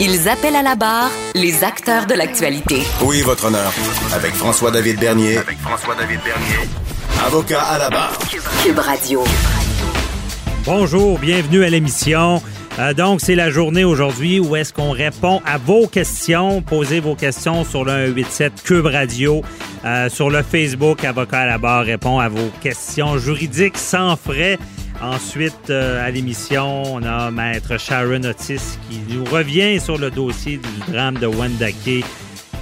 Ils appellent à la barre les acteurs de l'actualité. Oui, votre honneur. Avec François-David Bernier. Avec François-David Bernier. Avocat à la barre. Cube Radio. Bonjour, bienvenue à l'émission. Euh, donc, c'est la journée aujourd'hui où est-ce qu'on répond à vos questions. Posez vos questions sur le 187 Cube Radio. Euh, sur le Facebook, Avocat à la barre répond à vos questions juridiques sans frais. Ensuite, euh, à l'émission, on a Maître Sharon Otis qui nous revient sur le dossier du drame de Wendake.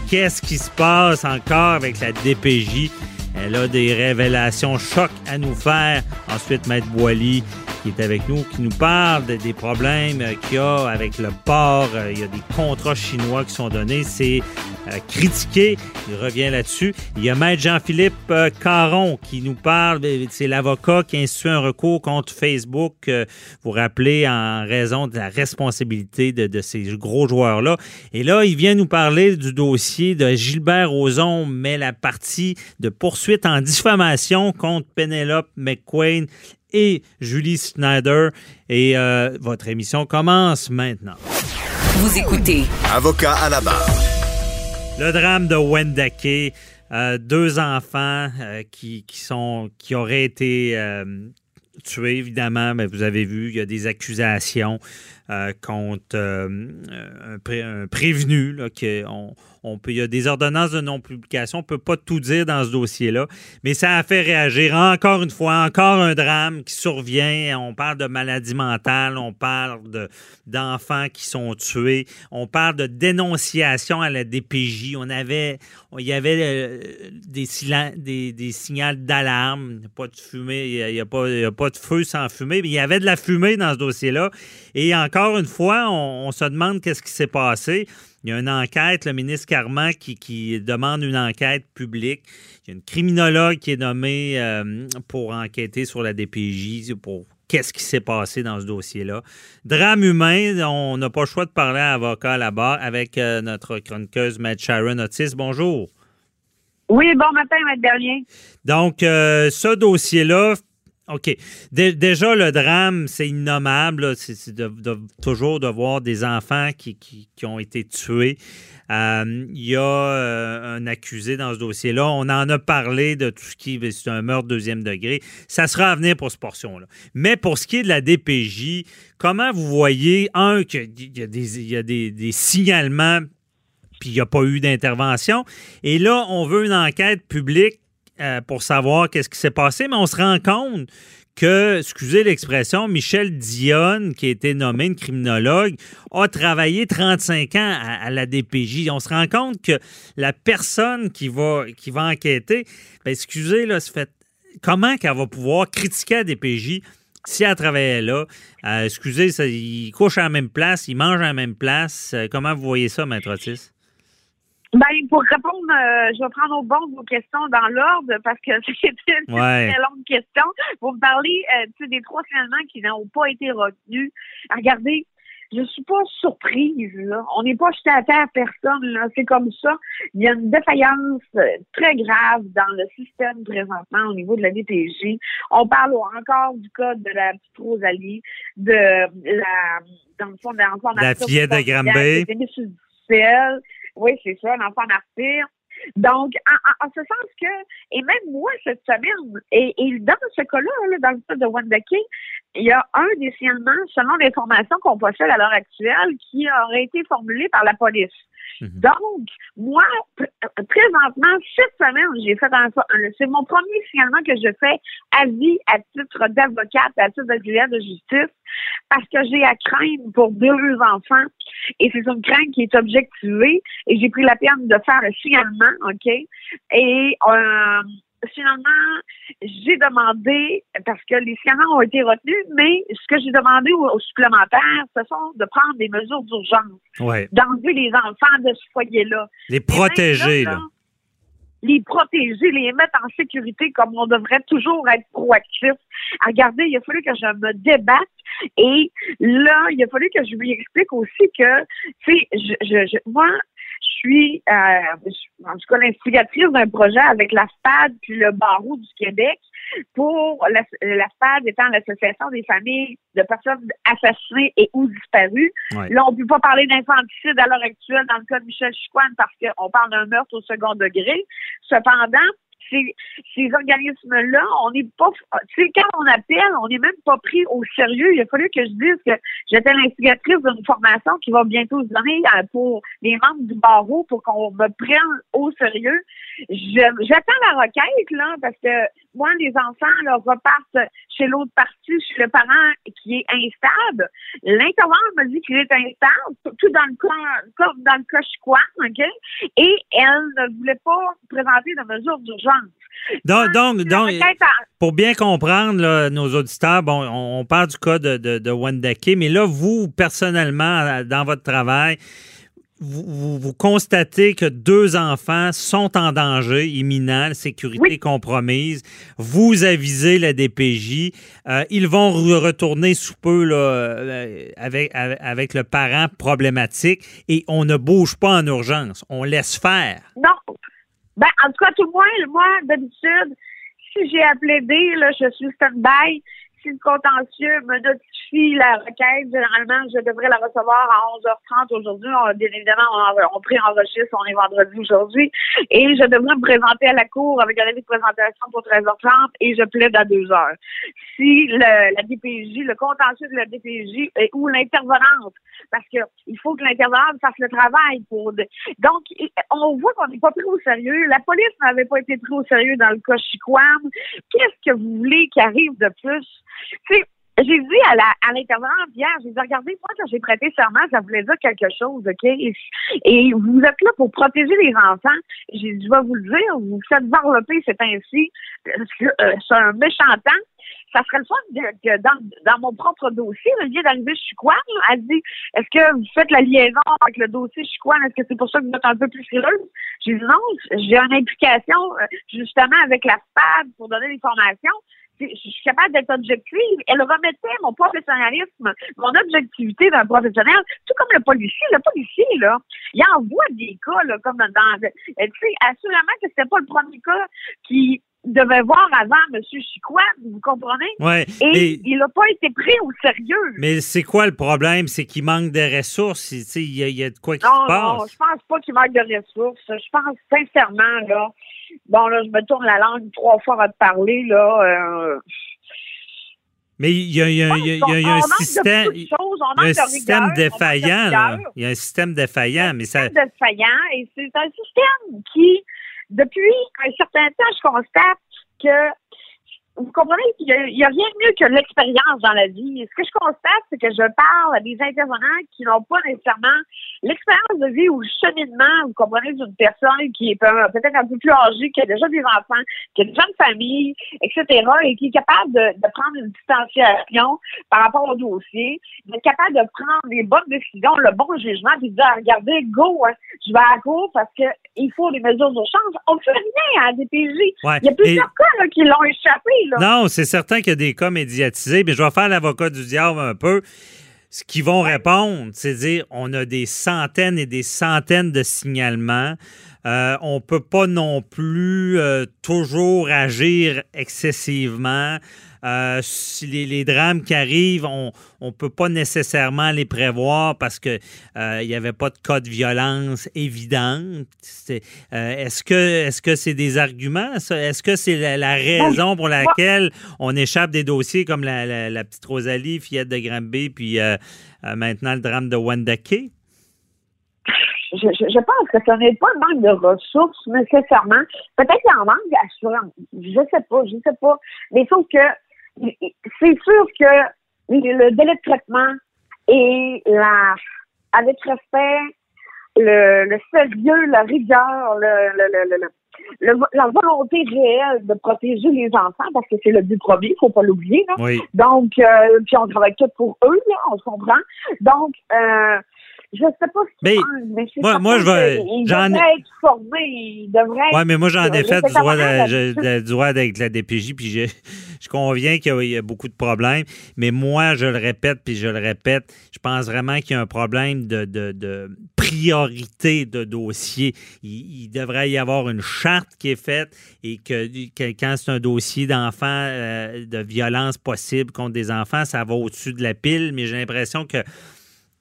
Qu'est-ce qui se passe encore avec la DPJ? Elle a des révélations chocs à nous faire. Ensuite, Maître Boily qui est avec nous, qui nous parle des problèmes qu'il y a avec le port. Euh, il y a des contrats chinois qui sont donnés. C'est critiqué. Il revient là-dessus. Il y a Maître Jean-Philippe euh, Caron qui nous parle. C'est l'avocat qui a institué un recours contre Facebook. vous rappelez en raison de la responsabilité de, de ces gros joueurs-là. Et là, il vient nous parler du dossier de Gilbert Rozon, mais la partie de poursuite en diffamation contre Penelope McQueen et Julie Snyder. Et euh, votre émission commence maintenant. Vous écoutez. Avocat à la barre. Le drame de Wendake. Euh, deux enfants euh, qui, qui, sont, qui auraient été tués, évidemment, mais vous avez vu, il y a des accusations contre un, un, prévenu, là, qu'on on peut, il y a des ordonnances de non-publication. On ne peut pas tout dire dans ce dossier-là. Mais ça a fait réagir. Encore une fois, encore un drame qui survient. On parle de maladie mentale. On parle d'enfants qui sont tués. On parle de dénonciation à la DPJ. On avait, il y avait euh, des, des, des signaux d'alarme. Il n'y a pas de fumée. Il n'y a, pas, a pas de feu sans fumée. Mais il y avait de la fumée dans ce dossier-là. Et encore une fois, on se demande qu'est-ce qui s'est passé. Il y a une enquête, le ministre Carman qui, demande une enquête publique. Il y a une criminologue qui est nommée euh, pour enquêter sur la DPJ, pour qu'est-ce qui s'est passé dans ce dossier-là. Drame humain, on n'a pas le choix de parler à avocat là-bas avec euh, notre chroniqueuse Matt Sharon Otis. Bonjour. Oui, bon matin, Maître Berlien. Donc, euh, ce dossier-là, OK. déjà, le drame, c'est innommable. C'est toujours de voir des enfants qui, ont été tués. Euh, il y a euh, un accusé dans ce dossier-là. On en a parlé de tout ce qui c'est un meurtre deuxième degré. Ça sera à venir pour cette portion-là. Mais pour ce qui est de la DPJ, comment vous voyez, un, qu'il y a il y a des, des signalements puis il n'y a pas eu d'intervention. Et là, on veut une enquête publique euh, pour savoir qu'est-ce qui s'est passé, mais on se rend compte que, excusez l'expression, Michel Dionne, qui a été nommé une criminologue, a travaillé 35 ans à, la DPJ. On se rend compte que la personne qui va, qui va enquêter, ben, excusez, là, fait, comment qu'elle va pouvoir critiquer la DPJ si elle travaillait là? Euh, excusez, ça, il couche à la même place, il mange à la même place. Euh, comment vous voyez ça, Maître Otis? Ben, pour répondre, euh, je vais prendre au bon vos questions dans l'ordre parce que c'est une très longue question. Vous me parlez euh, des trois finalement qui n'ont pas été retenus. Regardez, je suis pas surprise. Là. On n'est pas jeté à terre personne. C'est comme ça. Il y a une défaillance euh, très grave dans le système présentement au niveau de la DPJ. On parle encore du cas de la petite Rosalie, de la dans le fond, de l'enfant la fillette de Granby. Oui, c'est ça, l'enfant martyr. Donc, en, ce sens que, et même moi, cette semaine, et, dans ce cas-là, dans le cas de Wanda il y a un des signalements, selon l'information qu'on possède à l'heure actuelle, qui aurait été formulé par la police. Mhm. Donc, moi, présentement, cette semaine, j'ai fait un, c'est mon premier signalement que je fais à vie à titre d'avocate, à titre d'auxiliaire de justice, parce que j'ai à craindre pour deux enfants et c'est une crainte qui est objectivée et j'ai pris la peine de faire un signalement, OK? Et euh, finalement, j'ai demandé, parce que les scanner ont été retenus, mais ce que j'ai demandé aux, supplémentaires, ce sont de prendre des mesures d'urgence. D'enlever les enfants de ce foyer-là. Les protéger, là, Les protéger, les mettre en sécurité comme on devrait toujours être proactif. Regardez, il a fallu que je me débatte et là, il a fallu que je lui explique aussi que, tu sais, je, je, moi, je suis, euh, en tout cas, l'instigatrice d'un projet avec la SPAD puis le Barreau du Québec pour la, la SPAD étant l'association des familles de personnes assassinées et ou disparues. Là, on ne peut pas parler d'infanticide à l'heure actuelle dans le cas de Michel Chicoine parce qu'on parle d'un meurtre au second degré. Cependant, ces, organismes-là, on n'est pas, tu sais, quand on appelle, on n'est même pas pris au sérieux. Il a fallu que je dise que j'étais l'instigatrice d'une formation qui va bientôt se donner euh, pour les membres du barreau pour qu'on me prenne au sérieux. J'attends la requête, là, parce que moi, les enfants, là, repartent chez l'autre partie, chez le parent qui est instable. L'intervenant m'a dit qu'il est instable, tout dans le cas, dans le cas OK? Et elle ne voulait pas présenter de mesures d'urgence. Donc, donc, donc pour bien comprendre, nos auditeurs, bon, on, parle du cas de, de, de mais là, vous, personnellement, dans votre travail, vous, constatez que deux enfants sont en danger imminent, sécurité compromise. Vous avisez la DPJ. Euh, ils vont retourner sous peu là, euh, avec, avec le parent problématique et on ne bouge pas en urgence. On laisse faire. Non. Ben, en tout cas, tout le moins, moi, d'habitude, si j'ai appelé D, là, je suis stand-by si le contentieux me notifie la requête, généralement, je devrais la recevoir à 11h30 aujourd'hui. Bien évidemment, on, on pré-enregistre, on est vendredi aujourd'hui. Et je devrais me présenter à la cour avec un avis de présentation pour 13h30 et je plaide à 2h. Si le, la DPJ, le contentieux de la DPJ ou l'intervenante, parce que il faut que l'intervenante fasse le travail pour... Donc, on voit qu'on n'est pas pris au sérieux. La police n'avait pas été pris au sérieux dans le cas Chiquam. Qu'est-ce que vous voulez qui arrive de plus? J'ai dit à la à l'intervenante hier, j'ai dit regardez, moi quand j'ai prêté serment, ça voulait dire quelque chose, OK? Et, vous êtes là pour protéger les enfants. J'ai dit, je vais vous le dire, vous faites varloper, c'est ainsi. Euh, c'est un méchant temps. Ça serait le fun que dans, dans mon propre dossier, le lien d'arrivée Chicoine, elle dit Est-ce que vous faites la liaison avec le dossier Chicoine? Est-ce que c'est pour ça que vous êtes un peu plus frileuse? J'ai dit non, j'ai une implication euh, justement avec la SPAD pour donner des formations je suis capable d'être objective. Elle remettait mon professionnalisme, mon objectivité d'un professionnel, tout comme le policier. Le policier, là, il envoie des cas, là, comme dans, tu sais, assurément que c'était pas le premier cas qui devait voir avant M. Chicoine, vous comprenez? Ouais, Et il n'a pas été pris au sérieux. Mais c'est quoi le problème? C'est qu'il manque de ressources. Il y, a, il y a de quoi qui se passe? Non, je pense pas qu'il manque de ressources. Je pense sincèrement, là, Bon, là, je me tourne la langue trois fois à te parler, là. Euh, mais il y a, y a, un système, un système défaillant. Il y a un système défaillant, mais ça. système défaillant, et c'est un système qui, depuis un certain temps, je constate que vous comprenez? Qu'il n'y a, rien de mieux que l'expérience dans la vie. Ce que je constate, c'est que je parle à des intervenants qui n'ont pas nécessairement l'expérience de vie ou le cheminement, vous comprenez, d'une personne qui est peut-être un peu plus âgée, qui a déjà des enfants, qui a déjà une famille, etc., et qui est capable de, prendre une distanciation par rapport au dossier, d'être capable de prendre les bonnes décisions, le bon jugement, puis de dire, regardez, go, hein, je vais à go parce qu'il faut les mesures d'urgence. On fait rien à la DPJ. Il y a plusieurs cas qui l'ont échappé. Non, c'est certain qu'il y a des cas médiatisés, mais je vais faire l'avocat du diable un peu. Ce qu'ils vont répondre, c'est dire on a des centaines et des centaines de signalements. Euh, on ne peut pas non plus euh, toujours agir excessivement. Euh, les, drames qui arrivent, on ne peut pas nécessairement les prévoir parce qu'il n'y avait pas de cas de violence évidente. Est-ce que c'est des arguments? Est-ce que c'est la, raison pour laquelle on échappe des dossiers comme la, petite Rosalie, fillette de Granby, puis maintenant le drame de Wendake? Je, je, pense que ce n'est pas un manque de ressources nécessairement. Peut-être qu'il en manque d'assurance. Je sais pas, je sais pas. Mais sauf que c'est sûr que le délai de traitement et la avec respect, le, le sérieux, la rigueur, le, le, le la volonté réelle de protéger les enfants, parce que c'est le but premier, il faut pas l'oublier. Donc, euh, puis on travaille tout pour eux, là, on se comprend. Donc, euh, je sais pas ce mais, mais moi, moi je vais. J'en être formé, il devrait. Oui, mais moi, j'en ai fait du droit, de, du droit avec la DPJ, puis je, je conviens qu'il y, a beaucoup de problèmes. Mais moi, je le répète, puis je le répète, je pense vraiment qu'il y a un problème de, de, de priorité de dossier. Il, devrait y avoir une charte qui est faite et que, quand c'est un dossier d'enfants, euh, de violence possible contre des enfants, ça va au-dessus de la pile, mais j'ai l'impression que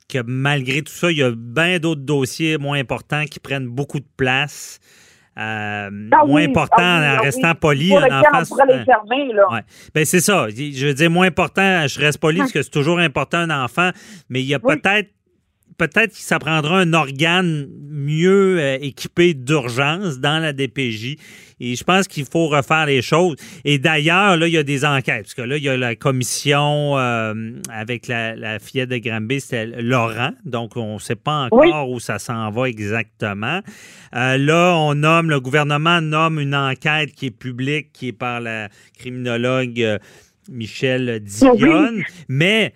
que malgré tout ça, il y a bien d'autres dossiers moins importants qui prennent beaucoup de place. Euh, ah moins important ah en ah restant poli. Pour en les fermer, là. Ouais. Ben, c'est ça. Je veux dire, moins important, je reste poli parce que c'est toujours important un enfant, mais il y a peut-être peut-être que ça prendra un organe mieux euh, équipé d'urgence dans la DPJ. Et je pense qu'il faut refaire les choses. Et d'ailleurs, là, il y a des enquêtes. Parce que là, il y a la commission euh, avec la, fillette de Granby, c'était Laurent. Donc, on ne sait pas encore où ça s'en va exactement. Euh, là, on nomme, le gouvernement nomme une enquête qui est publique, qui est par la criminologue Michel Dionne. Mais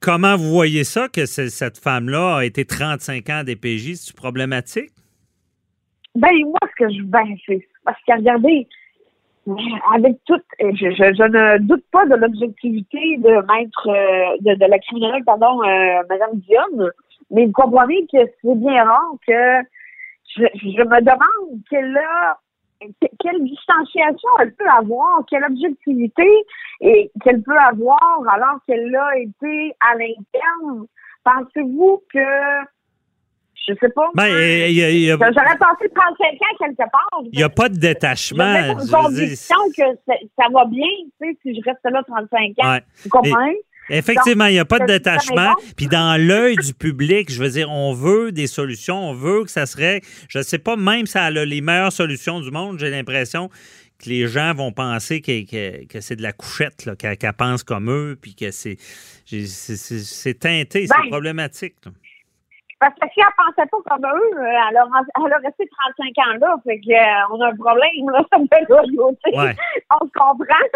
Comment vous voyez ça, que cette femme-là a été 35 ans à DPJ? C'est problématique? Ben, moi, ce que je. Ben, c'est parce que, regardez, avec tout, je, ne doute pas de l'objectivité de maître, euh, de, la criminologue, pardon, euh, Mme Dionne, mais vous comprenez que c'est bien rare que je, je me demande quelle a quelle distanciation elle peut avoir, quelle objectivité et qu'elle peut avoir alors qu'elle a été à l'interne. Pensez-vous que je sais pas. Ben, J'aurais pensé 35 ans quelque part. Il n'y a pas de détachement. Une conviction que ça va bien, tu sais, si je reste là 35 ans. Vous comprenez? Effectivement, il n'y a pas de détachement. Puis dans l'œil du public, je veux dire, on veut des solutions, on veut que ça serait, je ne sais pas, même si ça a les meilleures solutions du monde, j'ai l'impression que les gens vont penser que, c'est de la couchette, qu'elle pense comme eux, puis que c'est teinté, c'est ben, problématique. Parce que si elle pensait pas comme eux, euh, elle aurait, elle resté 35 ans là. Fait qu'on euh, a un problème, là, ça me fait ouais. On se comprend.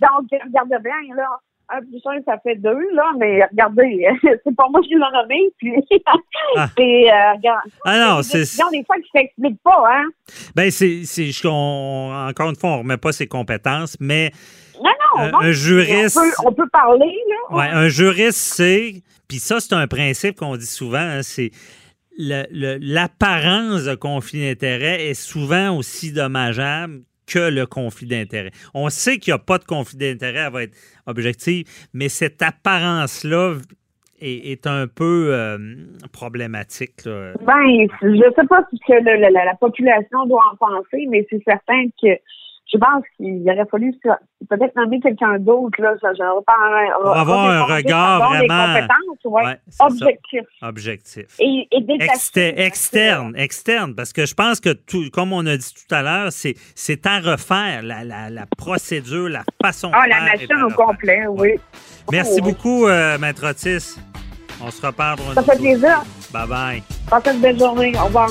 Donc, regarde bien, là un plus un, ça fait deux, là, mais regardez, c'est pas moi qui l'ai nommé, puis ah. c'est, euh, ah non, c'est... des fois qui s'expliquent pas, hein. Ben, c'est, encore une fois, on remet pas ses compétences, mais non, non, non. un juriste... On peut, parler, là. Ouais, un juriste, c'est... Puis ça, c'est un principe qu'on dit souvent, hein, c'est... l'apparence de conflit d'intérêt est souvent aussi dommageable que le conflit d'intérêt. On sait qu'il n'y a pas de conflit d'intérêt, elle va être objective, mais cette apparence-là est, un peu euh, problématique. Ben, je ne sais pas ce que la, population doit en penser, mais c'est certain que je pense qu'il aurait fallu peut-être nommer quelqu'un d'autre. Là, Pour avoir un regard vraiment. Ouais, objectif. Objectif. Et, externe, externe. Parce que je pense que, tout, comme on a dit tout à l'heure, c'est à refaire la, la, la, procédure, la façon ah, la machine au complet, oui. Merci oh, beaucoup, euh, Maître Otis. On se reparle Ça fait plaisir. Bye bye. Passez une belle journée. Au revoir.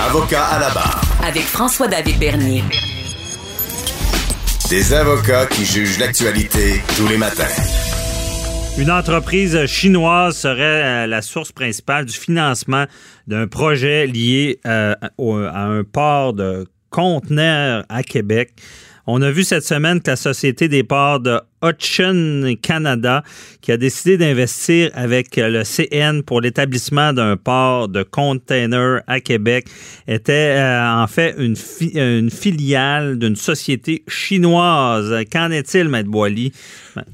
Avocat à la barre. Avec François-David Bernier. Des avocats qui jugent l'actualité tous les matins. Une entreprise chinoise serait euh, la source principale du financement d'un projet lié euh, à un port de conteneurs à Québec. On a vu cette semaine que la Société des ports de Hutchison Canada qui a décidé d'investir avec le CN pour l'établissement d'un port de container à Québec était euh, en fait une, filiale d'une société chinoise. Qu'en est-il, Maître Boily?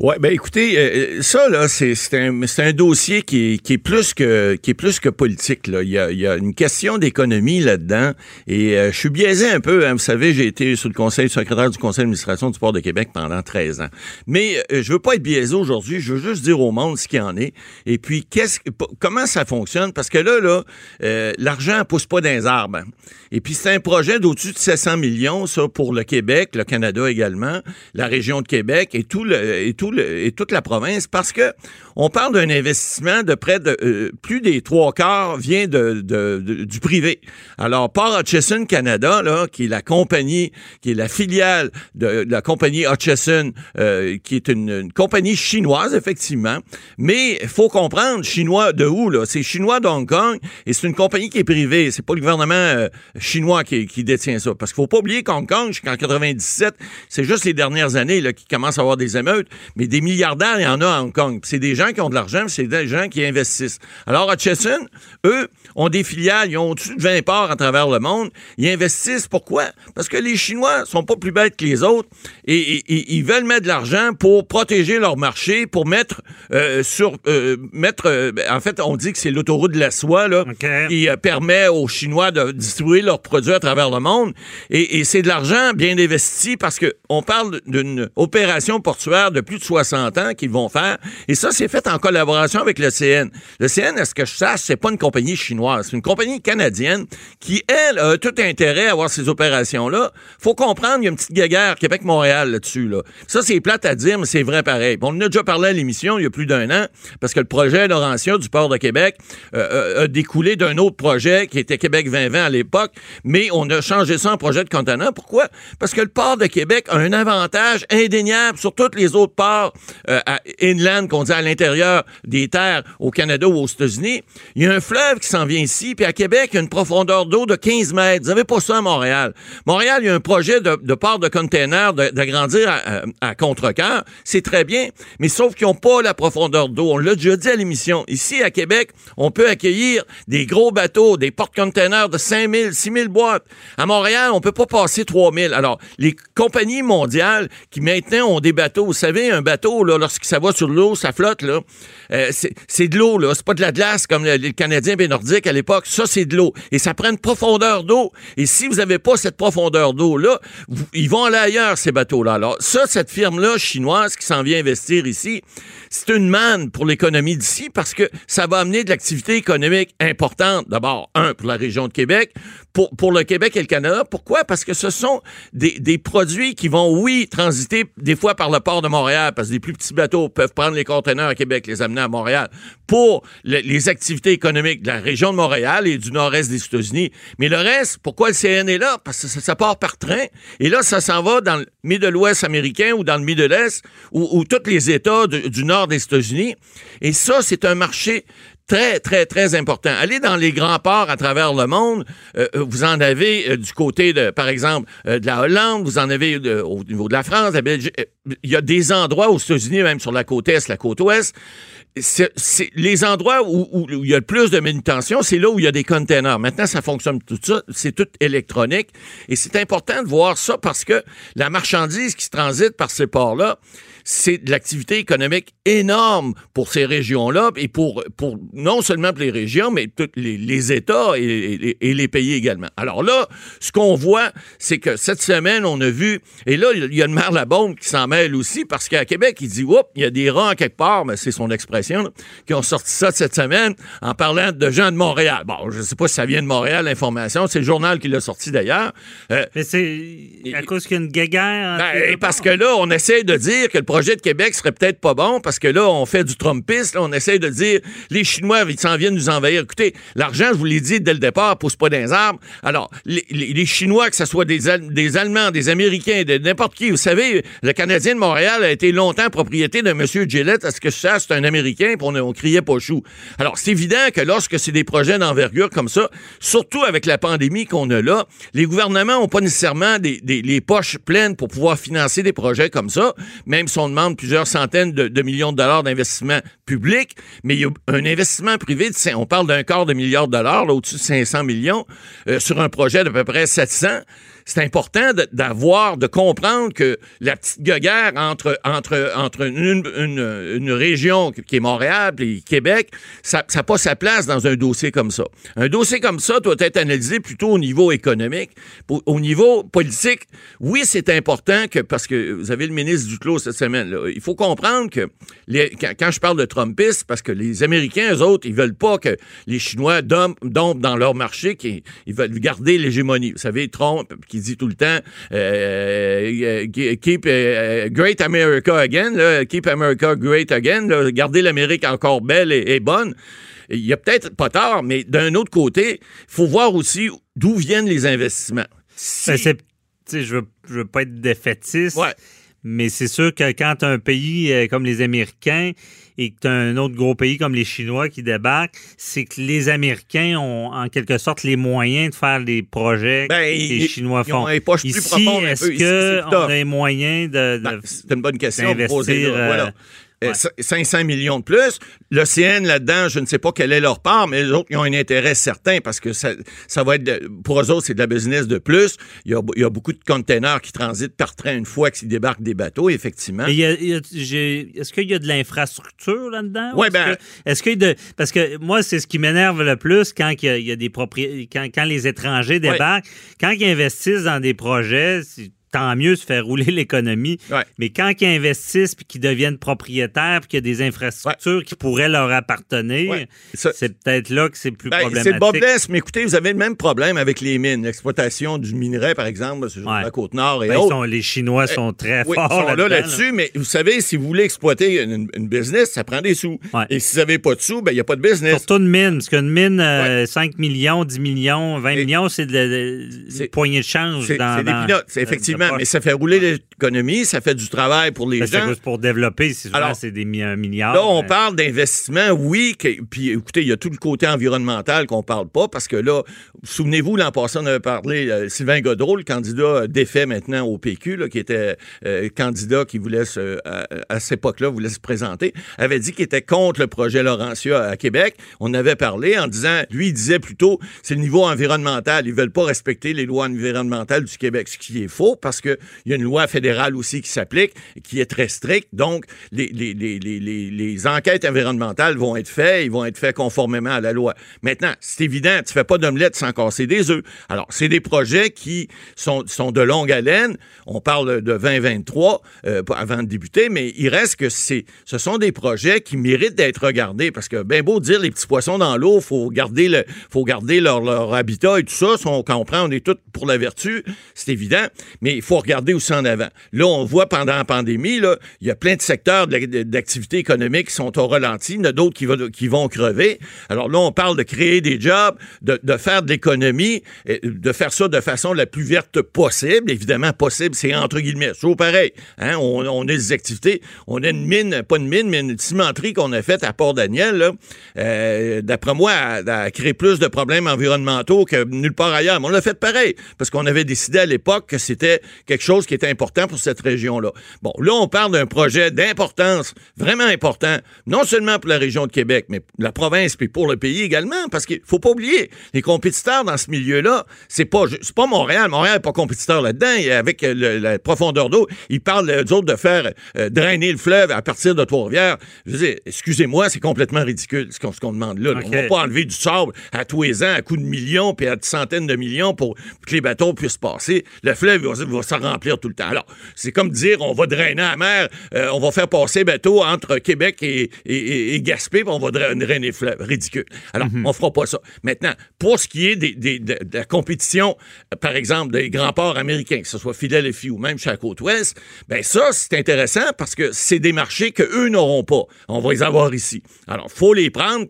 Oui, ben écoutez, euh, ça, là, c'est un, un, dossier qui est, qui, est plus que, qui est plus que politique. Là. Il, y a, une question d'économie là-dedans. Et euh, je suis biaisé un peu. Hein. Vous savez, j'ai été sous le conseil secrétaire du conseil d'administration du port de Québec pendant 13 ans. Mais mais euh, je veux pas être biaisé aujourd'hui. Je veux juste dire au monde ce qu'il en est. Et puis, comment ça fonctionne? Parce que là, là, euh, l'argent pousse pas dans les arbres. Et puis, c'est un projet d'au-dessus de 700 millions, ça, pour le Québec, le Canada également, la région de Québec et toute la province. Parce que on parle d'un investissement de près de euh, plus des trois quarts vient de, du privé. Alors, Port Hutchison Canada, là, qui est la compagnie, qui est la filiale de, la compagnie Hutchison, euh, qui est une, compagnie chinoise, effectivement. Mais il faut comprendre, chinois de où, là? C'est chinois d'Hong Kong et c'est une compagnie qui est privée. C'est pas le gouvernement euh, chinois qui, qui, détient ça. Parce qu'il faut pas oublier qu'Hong Kong, jusqu'en 97, c'est juste les dernières années là, qui commencent à avoir des émeutes. Mais des milliardaires, il y en a à Hong Kong. C'est des gens qui ont de l'argent, c'est des gens qui investissent. Alors, Hutchison, eux, ont des filiales, ils ont au-dessus de 20 ports à travers le monde. Ils investissent. Pourquoi? Parce que les Chinois sont pas plus bêtes que les autres et ils veulent mettre de l'argent pour protéger leur marché, pour mettre euh, sur euh, mettre euh, en fait on dit que c'est l'autoroute de la soie là qui permet aux Chinois de distribuer leurs produits à travers le monde et, c'est de l'argent bien investi parce que on parle d'une opération portuaire de plus de 60 ans qu'ils vont faire et ça c'est fait en collaboration avec le CN. Le CN, est-ce que je sache, c'est pas une compagnie chinoise, c'est une compagnie canadienne qui elle a tout intérêt à avoir ces opérations là. Faut comprendre, il y a une petite guéguerre Québec-Montréal là-dessus là. Ça c'est plate à dire mais c'est vrai pareil. on en a déjà parlé à l'émission il y a plus d'un an, parce que le projet Laurentia du port de Québec euh, euh, a découlé d'un autre projet qui était Québec 2020 à l'époque, mais on a changé ça en projet de contenant. Pourquoi? Parce que le port de Québec a un avantage indéniable sur tous les autres ports euh, à inland, qu'on dit à l'intérieur des terres au Canada ou aux États-Unis. Il y a un fleuve qui s'en vient ici, puis à Québec, il y a une profondeur d'eau de 15 mètres. Vous n'avez pas ça à Montréal. Montréal, il y a un projet de, port de container d'agrandir à, à, contre-cœur c'est très bien, mais sauf qu'ils n'ont pas la profondeur d'eau. On l'a déjà dit à l'émission. Ici, à Québec, on peut accueillir des gros bateaux, des porte-containers de 5000, 6000 boîtes. À Montréal, on peut pas passer 3000. Alors, les compagnies mondiales qui maintenant ont des bateaux, vous savez, un bateau, là, lorsque ça va sur l'eau, ça flotte, euh, c'est de l'eau, là. C'est pas de la glace comme les Canadiens et Nordiques à l'époque. Ça, c'est de l'eau. Et ça prend une profondeur d'eau. Et si vous n'avez pas cette profondeur d'eau-là, ils vont aller ailleurs, ces bateaux-là. Alors, ça, cette firme-là chinoise qui s'en vient investir ici, c'est une manne pour l'économie d'ici parce que ça va amener de l'activité économique importante. D'abord, un, pour la région de Québec, pour, pour le Québec et le Canada. Pourquoi? Parce que ce sont des, des produits qui vont, oui, transiter des fois par le port de Montréal, parce que les plus petits bateaux peuvent prendre les conteneurs Québec, les amener à Montréal pour les activités économiques de la région de Montréal et du nord-est des États-Unis. Mais le reste, pourquoi le CN est là? Parce que ça, part par train. Et là, ça s'en va dans le Middle-Ouest américain ou dans le Middle-Est ou, ou tous les États du nord des États-Unis. Et ça, c'est un marché très, très, très important. Allez dans les grands ports à travers le monde. Euh, euh, vous en avez euh, du côté, de, par exemple, de la Hollande, vous en avez au niveau de la France, la Belgique. Il y a des endroits aux États-Unis, même sur la côte est, la côte ouest. C'est, les endroits où, où, il y a le plus de manutention, c'est là où il y a des containers. Maintenant, ça fonctionne tout ça, c'est tout électronique. Et c'est important de voir ça parce que la marchandise qui transite par ces ports-là, c'est de l'activité économique énorme pour ces régions-là et pour, pour non seulement pour les régions, mais tous les, États et, les pays également. Alors là, ce qu'on voit, c'est que cette semaine, on a vu, et là, il y a une mère la bombe qui s'en mêle aussi, parce qu'à Québec, il dit, oups, il y a des rangs quelque part, mais c'est son expression, qui ont sorti ça cette semaine en parlant de gens de Montréal. Bon, je ne sais pas si ça vient de Montréal, l'information, c'est le journal qui l'a sorti d'ailleurs. Euh, mais c'est à cause qu'il y a une guéguerre. Ben, parce que là, on essaie de dire que le projet de Québec serait peut-être pas bon parce que là, on fait du Trumpiste, on essaie de dire les Chinois, ils s'en viennent nous envahir. Écoutez, l'argent, je vous l'ai dit dès le départ, pousse pas dans les arbres. Alors, les, Chinois, que ce soit des, des Allemands, des Américains, de n'importe qui, vous savez, le Canadien de Montréal a été longtemps propriété de M. Gillette, parce que ça, c'est un Américain, puis on, on criait pas chou. Alors, c'est évident que lorsque c'est des projets d'envergure comme ça, surtout avec la pandémie qu'on a là, les gouvernements n'ont pas nécessairement des, les poches pleines pour pouvoir financer des projets comme ça, même si on demande plusieurs centaines de, millions de dollars d'investissement public, mais il y a un investissement privé, on parle d'un quart de milliard de dollars, au-dessus de 500 millions, euh, sur un projet d'à peu près 700 c'est important d'avoir, de, comprendre que la petite guerre entre, entre, entre une, une, région qui est Montréal et Québec, ça n'a pas sa place dans un dossier comme ça. Un dossier comme ça doit être analysé plutôt au niveau économique. au niveau politique, oui, c'est important que, parce que vous avez le ministre Duclos cette semaine, là, il faut comprendre que quand, je parle de Trumpistes, parce que les Américains, eux autres, ils veulent pas que les Chinois dompent, dans leur marché, qu'ils ils veulent garder l'hégémonie. Vous savez, Trump, qui dit tout le temps euh, euh, Keep euh, Great America Again, Keep America Great Again, garder l'Amérique encore belle et, bonne. Il y a peut-être pas tard, mais d'un autre côté, il faut voir aussi d'où viennent les investissements. Ben, je veux, veux pas être défaitiste, mais c'est sûr que quand un pays comme les Américains et que tu as un autre gros pays comme les Chinois qui débarquent, c'est que les Américains ont en quelque sorte les moyens de faire les projets ben, que les Chinois font. Ici, est-ce qu'on a les moyens de, ben, c'est une bonne question. D'investir, voilà. 500 euh, millions de plus. L'OCN, là-dedans, je ne sais pas quelle est leur part, mais les autres, ils ont un intérêt certain parce que ça, ça va être, pour eux autres, c'est de la business de plus. Il y, a, il y a beaucoup de containers qui transitent par train une fois qu'ils débarquent des bateaux, effectivement. Est-ce qu'il y a de l'infrastructure là-dedans? Oui, ben. Est-ce que, de, parce que moi, c'est ce qui m'énerve le plus quand il y a, des quand, quand, les étrangers débarquent, quand ils investissent dans des projets, tant mieux se faire rouler l'économie. Mais quand ils investissent puis qu'ils deviennent propriétaires puis qu'il y a des infrastructures qui pourraient leur appartenir, c'est peut-être là que c'est plus ben, problématique. C'est le mais écoutez, vous avez le même problème avec les mines. L'exploitation du minerai, par exemple, sur la Côte-Nord et ben, autres. les Chinois eh, sont très forts là, là-dessus, mais vous savez, si vous voulez exploiter une, business, ça prend des sous. Et si vous n'avez pas de sous, ben, il n'y a pas de business. Surtout une mine, parce qu'une mine, 5 euh, millions, 10 millions, 20 millions, c'est de, de, poignée de change. C'est des c'est effectivement mais ça fait rouler l'économie, ça fait du travail pour les ben, gens. C'est pour développer, c'est c'est des milliards. Là, on parle d'investissement, oui, puis écoutez, il y a tout le côté environnemental qu'on parle pas, parce que là, souvenez-vous, l'an passé, on avait parlé, euh, Sylvain Godreau, le candidat défait maintenant au PQ, qui était euh, candidat qui voulait se, à, cette époque-là, voulait se présenter, avait dit qu'il était contre le projet Laurentia à Québec. On avait parlé en disant, lui, il disait plutôt, c'est le niveau environnemental. Ils veulent pas respecter les lois environnementales du Québec, ce qui est faux, parce qu'il y a une loi fédérale aussi qui s'applique, qui est très stricte. Donc, les, enquêtes environnementales vont être faites, ils vont être faits conformément à la loi. Maintenant, c'est évident, tu fais pas d'omelette sans casser des œufs. Alors, c'est des projets qui sont, sont de longue haleine. On parle de 2023 euh, avant de débuter, mais il reste que c'est, ce sont des projets qui méritent d'être regardés parce que, ben beau dire, les petits poissons dans l'eau, faut garder le, faut garder leur, leur habitat et tout ça. On comprend, on est tous pour la vertu, c'est évident, mais il faut regarder aussi en avant. Là, on voit pendant la pandémie, il y a plein de secteurs d'activité économique qui sont au ralenti, il y en a d'autres qui, vont crever. Alors là, on parle de créer des jobs, de, faire de l'économie, de faire ça de façon la plus verte possible. Évidemment, possible, c'est entre guillemets. C'est pareil. Hein? On, a des activités. On a une mine, pas une mine, mais une cimenterie qu'on a faite à Port-Daniel. Euh, D'après moi, a créé plus de problèmes environnementaux que nulle part ailleurs. Mais on l'a fait pareil, parce qu'on avait décidé à l'époque que c'était quelque chose qui était important pour cette région-là. Bon, là, on parle d'un projet d'importance, vraiment important, non seulement pour la région de Québec, mais pour la province puis pour le pays également, parce qu'il faut pas oublier, les compétiteurs dans ce milieu-là, c'est pas c'est pas Montréal. Montréal n'est pas compétiteur là-dedans. Avec la profondeur d'eau, ils parlent, eux autres, de faire euh, drainer le fleuve à partir de Trois-Rivières. Je veux dire, excusez-moi, c'est complètement ridicule ce qu'on demande là. On va pas enlever du sable à tous les ans à coups de millions puis à de centaines de millions pour que les bateaux puissent passer. Le fleuve va, va se remplir tout le temps. Alors, c'est comme dire, on va drainer la mer, euh, on va faire passer bateau entre Québec et, et, Gaspé, puis on va drainer fleuve. Ridicule. Alors, mhm. on fera pas ça. Maintenant, pour ce qui est des, de, la compétition, par exemple, des grands ports américains, que ce soit Philadelphie ou même chez la côte ouest, ben ça, c'est intéressant parce que c'est des marchés qu'eux n'auront pas. On va les avoir ici. Alors, faut les prendre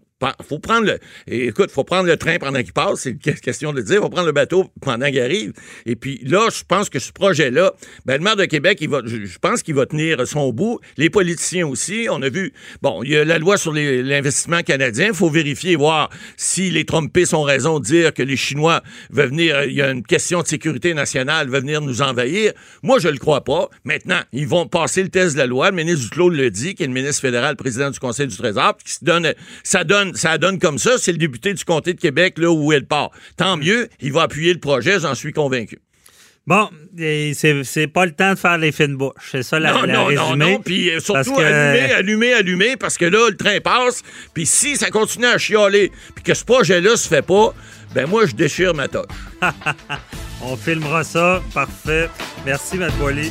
faut prendre le. Écoute, faut prendre le train pendant qu'il passe, c'est une question de dire. Faut prendre le bateau pendant qu'il arrive. Et puis là, je pense que ce projet-là, ben, le maire de Québec, il va, je pense qu'il va tenir son bout. Les politiciens aussi. On a vu, bon, il y a la loi sur l'investissement canadien. Faut vérifier, voir si les Trumpistes ont raison de dire que les Chinois veulent venir. Il y a une question de sécurité nationale, veulent venir nous envahir. Moi, je le crois pas. Maintenant, ils vont passer le test de la loi. Le ministre Duclos le dit, qui est le ministre fédéral, président du Conseil du Trésor, qui se donne, ça donne ça donne comme ça, c'est le député du comté de Québec, là où elle part. Tant mieux, il va appuyer le projet, j'en suis convaincu. Bon, c'est pas le temps de faire les fines bouches. C'est ça la, non, non, Non, non, puis euh, surtout allumer, allumer, allumer, parce que là, le train passe, puis si ça continue à chialer, puis que ce projet-là se fait pas, ben moi, je déchire ma toche. On filmera ça. Parfait. Merci, Matt Boily.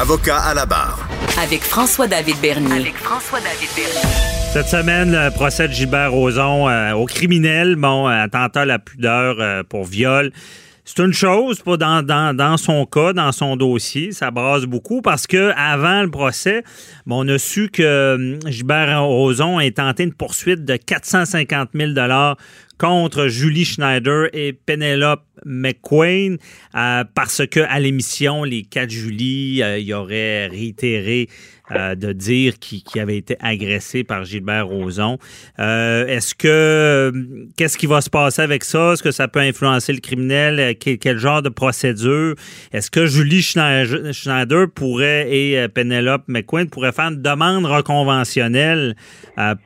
Avocat à la barre. Avec François-David Bernier. Avec François-David Bernier. Cette semaine, le procès de Gilbert Rozon euh, au criminel, bon, attentat à la pudeur euh, pour viol. C'est une chose, pas dans, dans, dans, son cas, dans son dossier, ça brasse beaucoup parce que avant le procès, bon, on a su que hum, Gilbert Rozon a tenté une poursuite de 450 000 contre Julie Schneider et Penelope McQueen euh, parce que à l'émission, les quatre Julie, euh, y aurait réitéré euh, de dire qu'il avait été agressé par Gilbert Rozon. Est-ce que qu'est-ce qui va se passer avec ça? Est-ce que ça peut influencer le criminel? Quel, genre de procédure? Est-ce que Julie Schneider pourrait et Penelope McQueen pourraient faire une demande reconventionnelle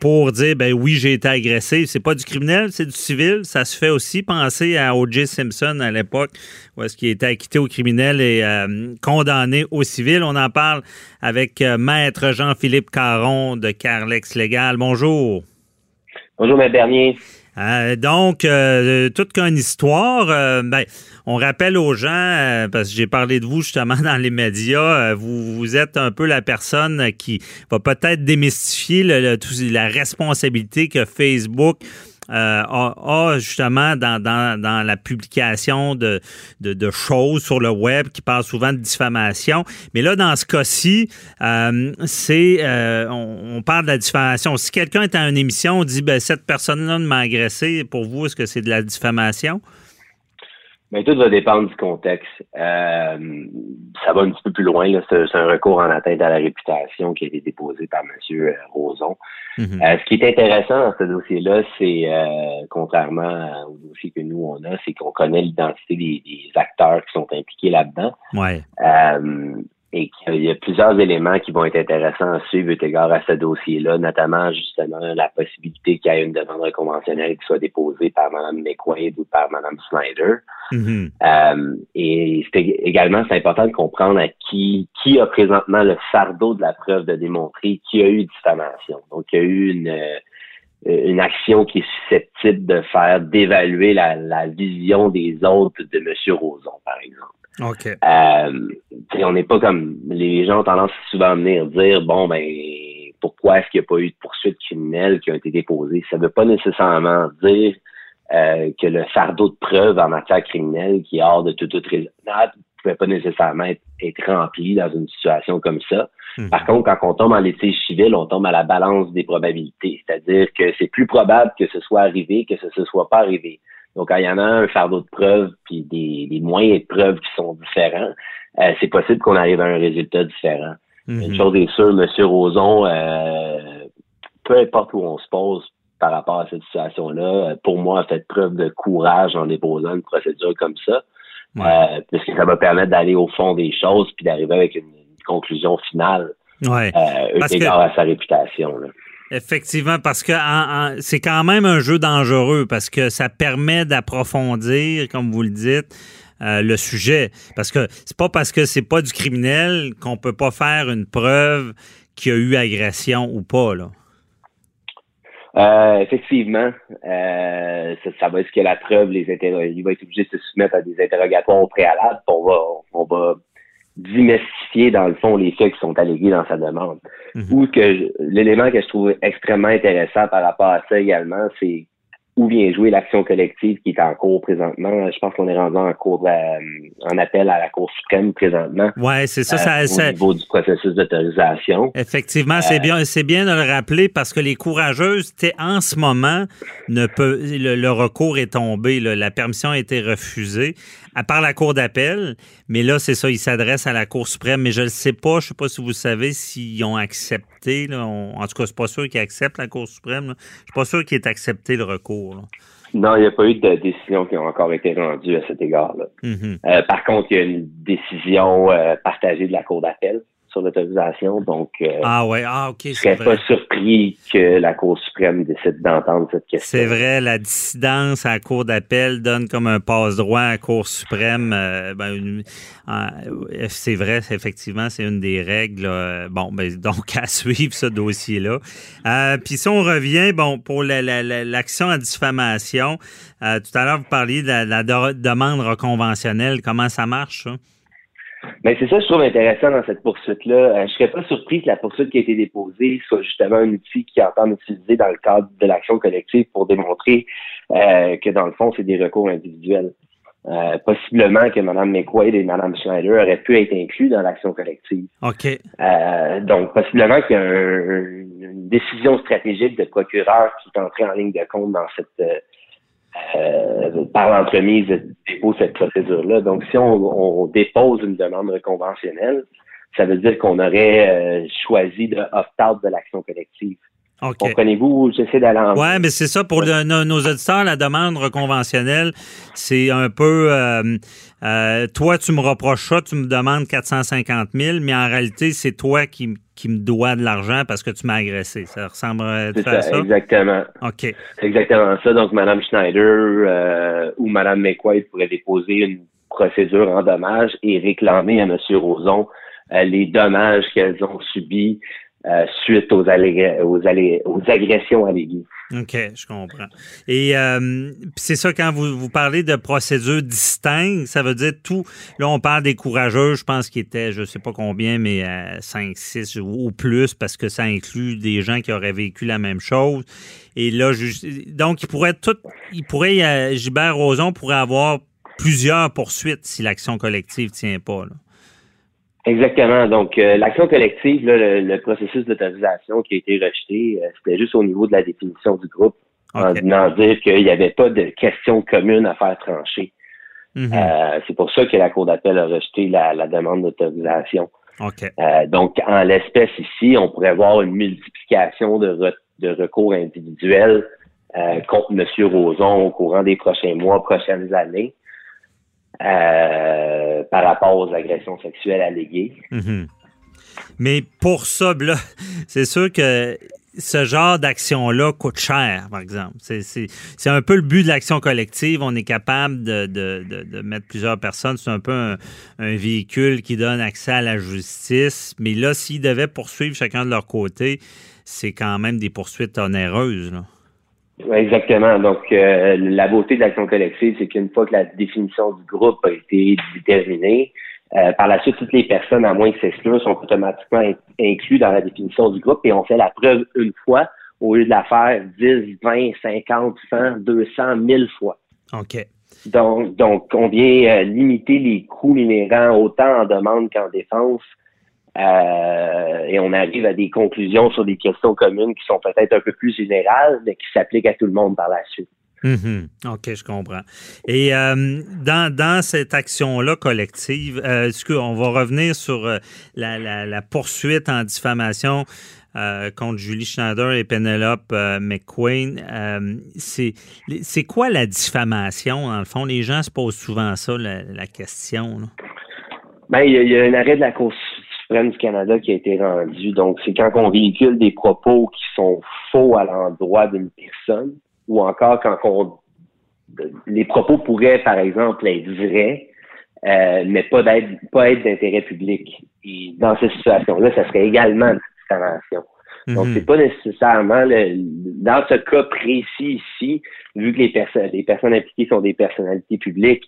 pour dire ben oui j'ai été agressé C'est pas du criminel, c'est du civil. Ça se fait aussi. Penser à O.J. Simpson à l'époque, où est-ce qu'il était acquitté au criminel et euh, condamné au civil. On en parle avec euh, Maître Jean-Philippe Caron de Carlex Légal. Bonjour. Bonjour, Maître Bernier. Euh, donc, toute qu'une histoire. Ben, on rappelle aux gens, parce que j'ai parlé de vous justement dans les médias, vous, vous êtes un peu la personne qui va peut-être démystifier la responsabilité que Facebook euh, a, justement dans, la publication de, de, choses sur le web qui parlent souvent de diffamation. Mais là, dans ce cas-ci, euh, c'est euh, on, parle de la diffamation. Si quelqu'un est à une émission, on dit ben, cette personne-là m'a agressé, pour vous, est-ce que c'est de la diffamation? Mais tout va dépendre du contexte. Euh, ça va un petit peu plus loin. C'est un recours en atteinte à la réputation qui a été déposé par M. Euh, Roson. Mhm. Euh, ce qui est intéressant dans ce dossier-là, c'est, contrairement au dossier que nous, on a, c'est qu'on connaît l'identité des, acteurs qui sont impliqués là-dedans. Ouais et qu'il y a plusieurs éléments qui vont être intéressants à suivre eu égard à ce dossier-là, notamment justement la possibilité qu'il y ait une demande conventionnelle qui soit déposée par Mme McQuaid ou par Mme Snyder. Mm-hmm. Euh, et c'est également c'est important de comprendre à qui qui a présentement le fardeau de la preuve de démontrer qui a eu diffamation. Donc il y a eu une euh, une action qui est susceptible de faire d'évaluer la, la vision des autres de M. Roson, par exemple. OK. Euh, on n'est pas comme les gens ont tendance souvent à venir dire bon ben pourquoi est-ce qu'il n'y a pas eu de poursuites criminelles qui ont été déposées? Ça ne veut pas nécessairement dire euh, que le fardeau de preuve en matière criminelle qui est hors de toute, toute pouvait pas nécessairement être, rempli dans une situation comme ça. Mhm. Par contre, quand on tombe en litige civil, on tombe à la balance des probabilités. C'est-à-dire que c'est plus probable que ce soit arrivé que ce ne soit pas arrivé. Donc, quand il y en a un fardeau de preuves puis des, des moyens de preuves qui sont différents, euh, c'est possible qu'on arrive à un résultat différent. Mhm. Une chose est sûre, M. Roson, euh, peu importe où on se pose par rapport à cette situation-là, euh, pour moi, a fait preuve de courage en déposant une procédure comme ça. Euh, parce que ça va permettre d'aller au fond des choses puis d'arriver avec une, conclusion finale ouais. euh, à sa réputation. Là. Effectivement, parce que c'est quand même un jeu dangereux parce que ça permet d'approfondir, comme vous le dites, euh, le sujet. Parce que c'est pas parce que c'est pas du criminel qu'on peut pas faire une preuve qu'il y a eu agression ou pas, là. Euh, effectivement, euh, ça, va être ce que la preuve, les il va être obligé de se soumettre à des interrogatoires au préalable. On va, on va démystifier dans le fond les faits qui sont allégués dans sa demande. Mhm. Ou que l'élément que je trouve extrêmement intéressant par rapport à ça également, c'est où vient jouer l'action collective qui est en cours présentement? Je pense qu'on est rendu en cours en appel à la Cour suprême présentement. Ouais, c'est ça, ça, euh, Au niveau du processus d'autorisation. Effectivement, c'est euh, bien, c'est bien de le rappeler parce que les courageuses, en ce moment, ne peut, le, recours est tombé, la permission a été refusée à part la Cour d'appel, mais là, c'est ça, ils s'adressent à la Cour suprême, mais je ne sais pas, je ne sais pas si vous savez s'ils ont accepté, là, en tout cas, c'est pas sûr qu'ils acceptent la Cour suprême, Je je suis pas sûr qu'ils aient accepté le recours. Non, il n'y a pas eu de décision qui a encore été rendue à cet égard-là. Mm-hmm. Euh, par contre, il y a une décision euh, partagée de la Cour d'appel sur l'autorisation. Donc, euh, ah ouais, ah ok, je serais pas surpris que la Cour suprême décide d'entendre cette question. C'est vrai, la dissidence à la Cour d'appel donne comme un passe-droit à la Cour suprême. Euh, ben, c'est vrai, effectivement, c'est une des règles. bon, ben, donc à suivre ce dossier-là. Euh, puis si on revient, bon, pour l'action à diffamation, tout à l'heure vous parliez de la, demande reconventionnelle. Comment ça marche, ça? Mais c'est ça que je trouve intéressant dans cette poursuite-là. Euh, je serais pas surpris que la poursuite qui a été déposée soit justement un outil qui entend utiliser dans le cadre de l'action collective pour démontrer euh, que dans le fond, c'est des recours individuels. Euh, possiblement que Mme McQuaid et Mme Schneider auraient pu être inclus dans l'action collective. OK. Euh, donc, possiblement qu'il y a une décision stratégique de procureur qui est entrée en ligne de compte dans cette euh, par l'entremise dépose cette procédure-là. Donc, si on, dépose une demande conventionnelle, ça veut dire qu'on aurait euh, choisi de opt-out de l'action collective. Comprenez-vous? J'essaie d'aller en... Oui, mais c'est ça. Pour nos, auditeurs, la demande reconventionnelle, c'est un peu... Euh, euh, toi, tu me reproches ça, tu me demandes 450 000, mais en réalité, c'est toi qui, qui me dois de l'argent parce que tu m'as agressé. Ça ressemble à ça, ça, Exactement. OK. C'est exactement ça. Donc, Mme Schneider euh, ou Mme McQuaid pourrait déposer une procédure en dommages et réclamer à M. Roson les dommages qu'elles ont subis euh, suite aux, aux, aux, agressions. OK, je comprends. Et euh, c'est ça, quand vous, vous parlez de procédures distinctes, ça veut dire tout. Là, on parle des courageux, je pense qu'ils étaient, je ne sais pas combien, mais euh, 5, 6 ou plus, parce que ça inclut des gens qui auraient vécu la même chose. Et là, donc, il pourrait tout. Il pourrait, euh, Gilbert Rozon pourrait avoir plusieurs poursuites si l'action collective ne tient pas. Là. Exactement. Donc, euh, l'action collective, le, processus d'autorisation qui a été rejeté, euh, c'était juste au niveau de la définition du groupe, en venant dire qu'il n'y avait pas de questions communes à faire trancher. Mhm. Euh, c'est pour ça que la Cour d'appel a rejeté la, demande d'autorisation. donc, en l'espèce ici, on pourrait voir une multiplication de, de recours individuels contre M. Roson au courant des prochains mois, prochaines années. Euh, par rapport aux agressions sexuelles alléguées. Mhm. Mais pour ça, c'est sûr que ce genre d'action-là coûte cher, par exemple. C'est un peu le but de l'action collective. On est capable de, mettre plusieurs personnes. C'est un peu un, véhicule qui donne accès à la justice. Mais là, s'ils devaient poursuivre chacun de leur côté, c'est quand même des poursuites onéreuses. Exactement. Donc, euh, la beauté de l'action collective, c'est qu'une fois que la définition du groupe a été déterminée, euh, par la suite, toutes les personnes, à moins que s'excluent, sont automatiquement incluses dans la définition du groupe et on fait la preuve une fois au lieu de la faire 10, 20, 50, 100, 200, 1000 fois. OK. Donc, donc, on vient limiter les coûts inhérents autant en demande qu'en défense. Et on arrive à des conclusions sur des questions communes qui sont peut-être un peu plus générales, mais qui s'appliquent à tout le monde par la suite. Mhm. OK, je comprends. Et euh, dans, dans, cette action-là collective, euh, est-ce qu'on va revenir sur euh, la, la, poursuite en diffamation contre Julie Schneider et Penelope McQueen? C'est quoi la diffamation, dans le fond? Les gens se posent souvent ça, la, question. Ben, il y, a un arrêt de la Cour suprême du Canada qui a été rendu. Donc, c'est quand on véhicule des propos qui sont faux à l'endroit d'une personne ou encore quand on, les propos pourraient, par exemple, être vrais, euh, mais pas d'être pas être d'intérêt public. Et dans cette situation-là, ça serait également une diffamation. Donc, mhm. c'est pas nécessairement le, dans ce cas précis ici, vu que les personnes les personnes impliquées sont des personnalités publiques,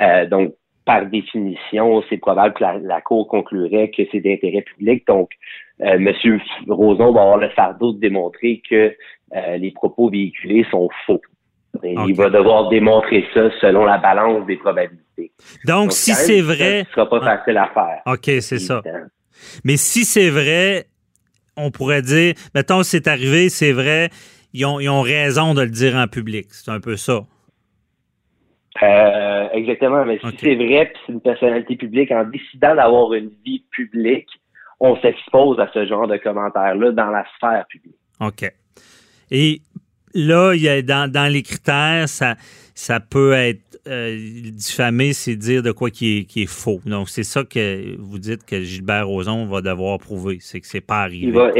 euh, donc par définition, c'est probable que la, Cour conclurait que c'est d'intérêt public. Donc, euh, M. Roson va avoir le fardeau de démontrer que euh, les propos véhiculés sont faux. Il va devoir démontrer ça selon la balance des probabilités. Donc, si c'est vrai... Ce sera pas ah. facile à faire. OK, c'est ça. Mais si c'est vrai, on pourrait dire, mettons, c'est arrivé, c'est vrai, ils ont, ils ont raison de le dire en public. C'est un peu ça. Euh, exactement, mais si c'est vrai, puis c'est une personnalité publique, en décidant d'avoir une vie publique, on s'expose à ce genre de commentaires-là dans la sphère publique. OK. Et là, il y a dans, dans les critères, ça, ça peut être euh, diffamé, c'est dire de quoi qui est, qui est faux. Donc, c'est ça que vous dites que Gilbert Rozon va devoir prouver, c'est que c'est pas arrivé. Il va,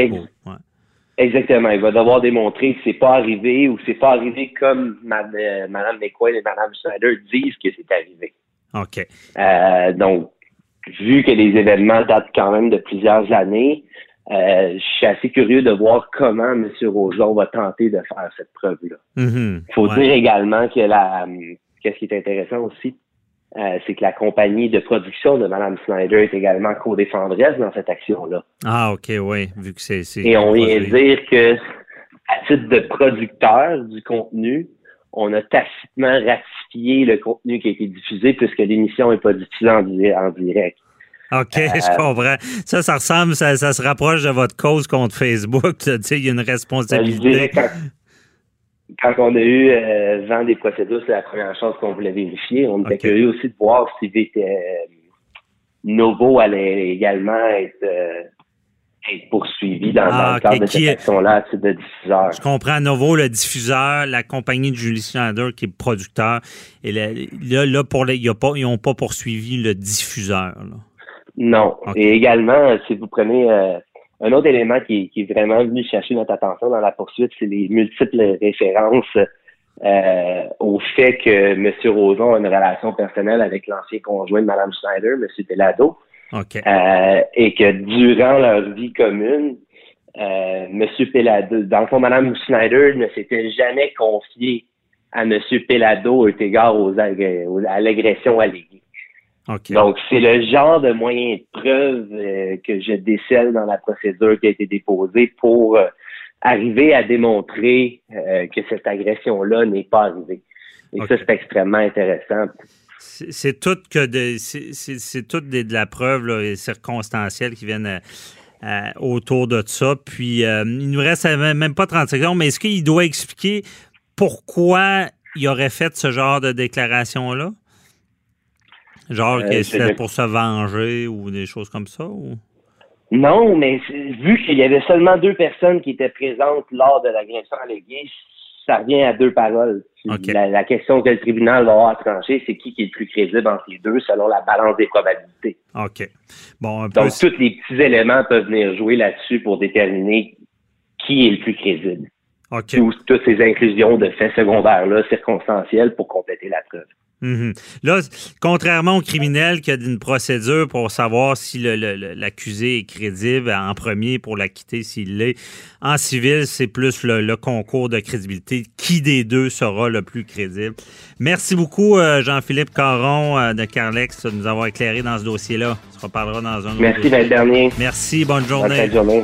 Exactement. Il va devoir démontrer que c'est pas arrivé ou c'est pas arrivé comme Mme euh, McQuaid et Mme Schneider disent que c'est arrivé. OK. Euh, donc, vu que les événements datent quand même de plusieurs années, euh, je suis assez curieux de voir comment M. Rojon va tenter de faire cette preuve-là. Il mm-hmm. faut dire également que la qu'est-ce qui est intéressant aussi, euh, c'est que la compagnie de production de Mme Snyder est également co-défendresse dans cette action-là. Ah, OK, oui, vu que c'est... Et on vient dire que, à titre de producteur du contenu, on a tacitement ratifié le contenu qui a été diffusé puisque l'émission n'est pas diffusée en, direct. OK, euh, je comprends. Ça, ça ressemble, ça, se rapproche de votre cause contre Facebook. Tu sais, il y a une responsabilité quand on a eu euh, vent des procédures, c'est la première chose qu'on voulait vérifier. On était curieux aussi de voir si euh, Novo allait également être, euh, poursuivi dans, ah, le cadre de cette action-là de diffuseur. Je comprends. Novo, le diffuseur, la compagnie de Julie Schneider qui est producteur. Et là, là, pour les, ils n'ont pas poursuivi le diffuseur. Non. Et également, si vous prenez euh, un autre élément qui, est vraiment venu chercher notre attention dans la poursuite, c'est les multiples références euh, au fait que M. Roson a une relation personnelle avec l'ancien conjoint de Mme Schneider, M. Pelado. Euh, et que durant leur vie commune, euh, M. Pelado, dans le fond, Mme Schneider ne s'était jamais confiée à M. Pelado au égard aux, à l'agression alléguée. Donc, c'est le genre de moyen de preuve euh, que je décèle dans la procédure qui a été déposée pour euh, arriver à démontrer euh, que cette agression-là n'est pas arrivée. Et ça, c'est extrêmement intéressant. C'est tout que de, c'est tout de, la preuve là, circonstancielle qui viennent autour de ça. Puis, il nous reste même pas 30 secondes, mais est-ce qu'il doit expliquer pourquoi il aurait fait ce genre de déclaration-là? Genre euh, que c'était pour se venger ou des choses comme ça? Ou? Non, mais vu qu'il y avait seulement deux personnes qui étaient présentes lors de l'agression alléguée, ça revient à deux paroles. La, question que le tribunal va avoir à trancher, c'est qui, qui est le plus crédible entre les deux selon la balance des probabilités. OK. Bon, Donc, tous les petits éléments peuvent venir jouer là-dessus pour déterminer qui est le plus crédible. OK. toutes ces inclusions de faits secondaires-là, circonstanciels, pour compléter la preuve. Mhm. Là, contrairement au criminel qui a une procédure pour savoir si l'accusé est crédible en premier pour l'acquitter s'il l'est, en civil, c'est plus le, concours de crédibilité. Qui des deux sera le plus crédible? Merci beaucoup, euh, Jean-Philippe Caron euh, de Carlex, de nous avoir éclairé dans ce dossier-là. On se reparlera dans un Merci, autre dernier. Merci, bonne journée. Bonne journée.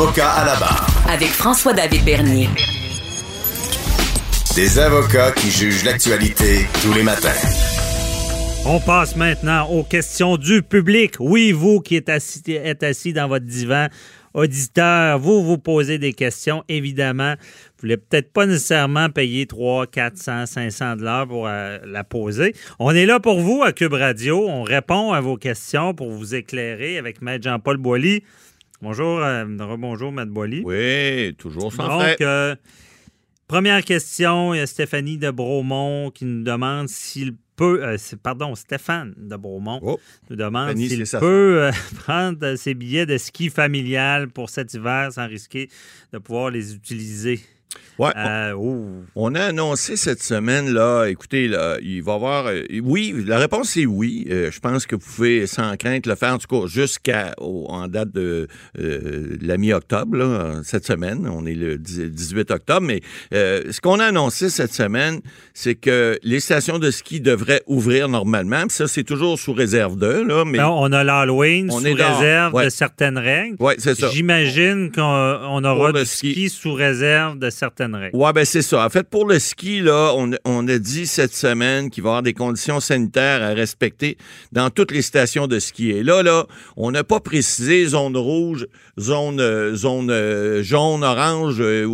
Avocat à la barre. Avec François-David Bernier. Des avocats qui jugent l'actualité tous les matins. On passe maintenant aux questions du public. Oui, vous qui êtes assis, êtes assis dans votre divan, auditeur, vous vous posez des questions, évidemment. Vous voulez peut-être pas nécessairement payer 3, 400, 500 dollars pour euh, la poser. On est là pour vous à Cube Radio. On répond à vos questions pour vous éclairer avec Maître Jean-Paul Boilly. Bonjour, euh, bonjour, Maître Boilly. Oui, toujours sans Donc, frais. euh, première question, il y a Stéphanie de Bromont qui nous demande s'il peut, euh, pardon, Stéphane de Bromont Oh, nous demande s'il peut euh, prendre ses billets de ski familial pour cet hiver sans risquer de pouvoir les utiliser. Ouais, Euh, ouh. On a annoncé cette semaine, là, écoutez, là, il va y avoir. euh, oui, la réponse est oui. Euh, je pense que vous pouvez sans crainte le faire, en tout cas, jusqu'à au- en date de la mi-octobre, cette semaine. On est le 10 18 octobre. Mais ce qu'on a annoncé cette semaine, c'est que les stations de ski devraient ouvrir normalement. Puis ça, c'est toujours sous réserve d'eux, là. Mais Non, on a l'Halloween On sous est réserve ouais. de certaines règles. ouais, c'est ça. J'imagine qu'on on aura du ski. ski. sous réserve de certaines règles. Ouais, ben c'est ça. En fait, pour le ski, là, on, on a dit cette semaine qu'il va y avoir des conditions sanitaires à respecter dans toutes les stations de ski. Et là, là, on n'a pas précisé zone rouge, zone, euh, zone euh, jaune, orange, euh,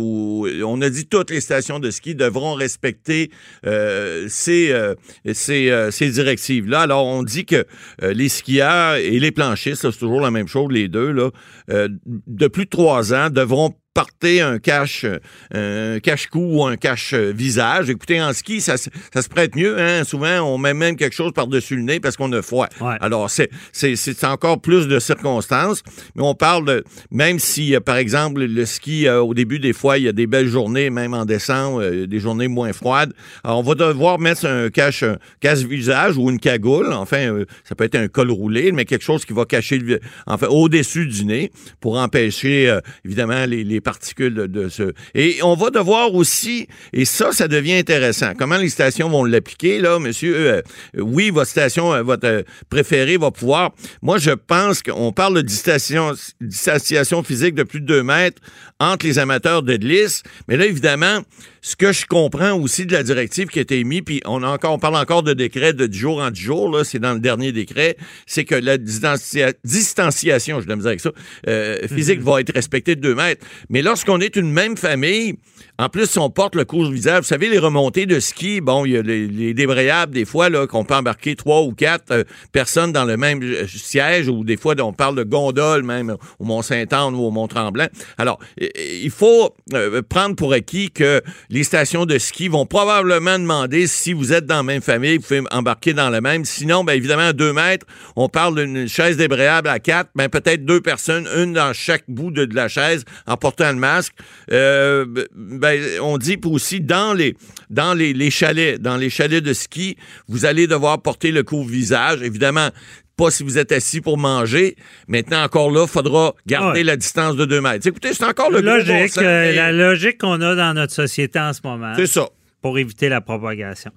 on a dit toutes les stations de ski devront respecter ces, ces, ces directives-là. Alors, on dit que les skieurs et les planchistes, c'est toujours la même chose, les deux, là, de plus de trois ans, devront porter un cache un cache-cou ou un cache-visage. Écoutez, en ski, ça, se- ça se prête mieux. Hein? Souvent, on met même quelque chose par-dessus le nez parce qu'on a froid. Ouais. Alors, c'est, c'est, c'est encore plus de circonstances. Mais on parle de, même si, euh, par exemple, le ski, euh, au début, des fois, il y a des belles journées, même en décembre, euh, des journées moins froides. Alors, on va devoir mettre un cache, un cache-visage ou une cagoule. Enfin, euh, ça peut être un col roulé, mais quelque chose qui va cacher, le, enfin, au-dessus du nez pour empêcher, euh, évidemment, les, les particules de. Et on va devoir aussi, et ça, ça devient intéressant, comment les stations vont l'appliquer, là, monsieur? Euh, euh, oui, votre station, euh, votre préférée va pouvoir... Moi, je pense qu'on parle de distanciation, distanciation physique de plus de 2 mètres entre les amateurs de glisse, mais là, évidemment, ce que je comprends aussi de la directive qui a été émise, puis on, a encore, on parle encore de décret de 10 jours en 10 jours, là, c'est dans le dernier décret, c'est que la distancia- distanciation, je dois me dire avec ça, euh, physique va être respectée de 2 mètres. Mais lorsqu'on est une même famille, en plus, si on porte le couvre-visage, vous savez, les remontées de ski, bon, il y a les, les débrayables, des fois, là, qu'on peut embarquer trois ou quatre euh, personnes dans le même euh, siège, ou des fois, on parle de gondole, même au Mont-Saint-Anne ou au Mont-Tremblant. Alors, euh, il faut euh, prendre pour acquis que les stations de ski vont probablement demander si vous êtes dans la même famille, vous pouvez embarquer dans la même. Sinon, bien évidemment, à deux mètres, on parle d'une chaise débrayable à quatre, ben peut-être deux personnes, une dans chaque bout de, la chaise, en portant le masque. Euh, ben, on dit aussi dans les dans les, les chalets, dans les chalets de ski, vous allez devoir porter le couvre-visage. Évidemment, pas si vous êtes assis pour manger. Maintenant, encore là, il faudra garder Ouais. la distance de deux mètres. Écoutez, c'est encore le bon logique, euh, la logique qu'on a dans notre société en ce moment C'est ça. pour éviter la propagation.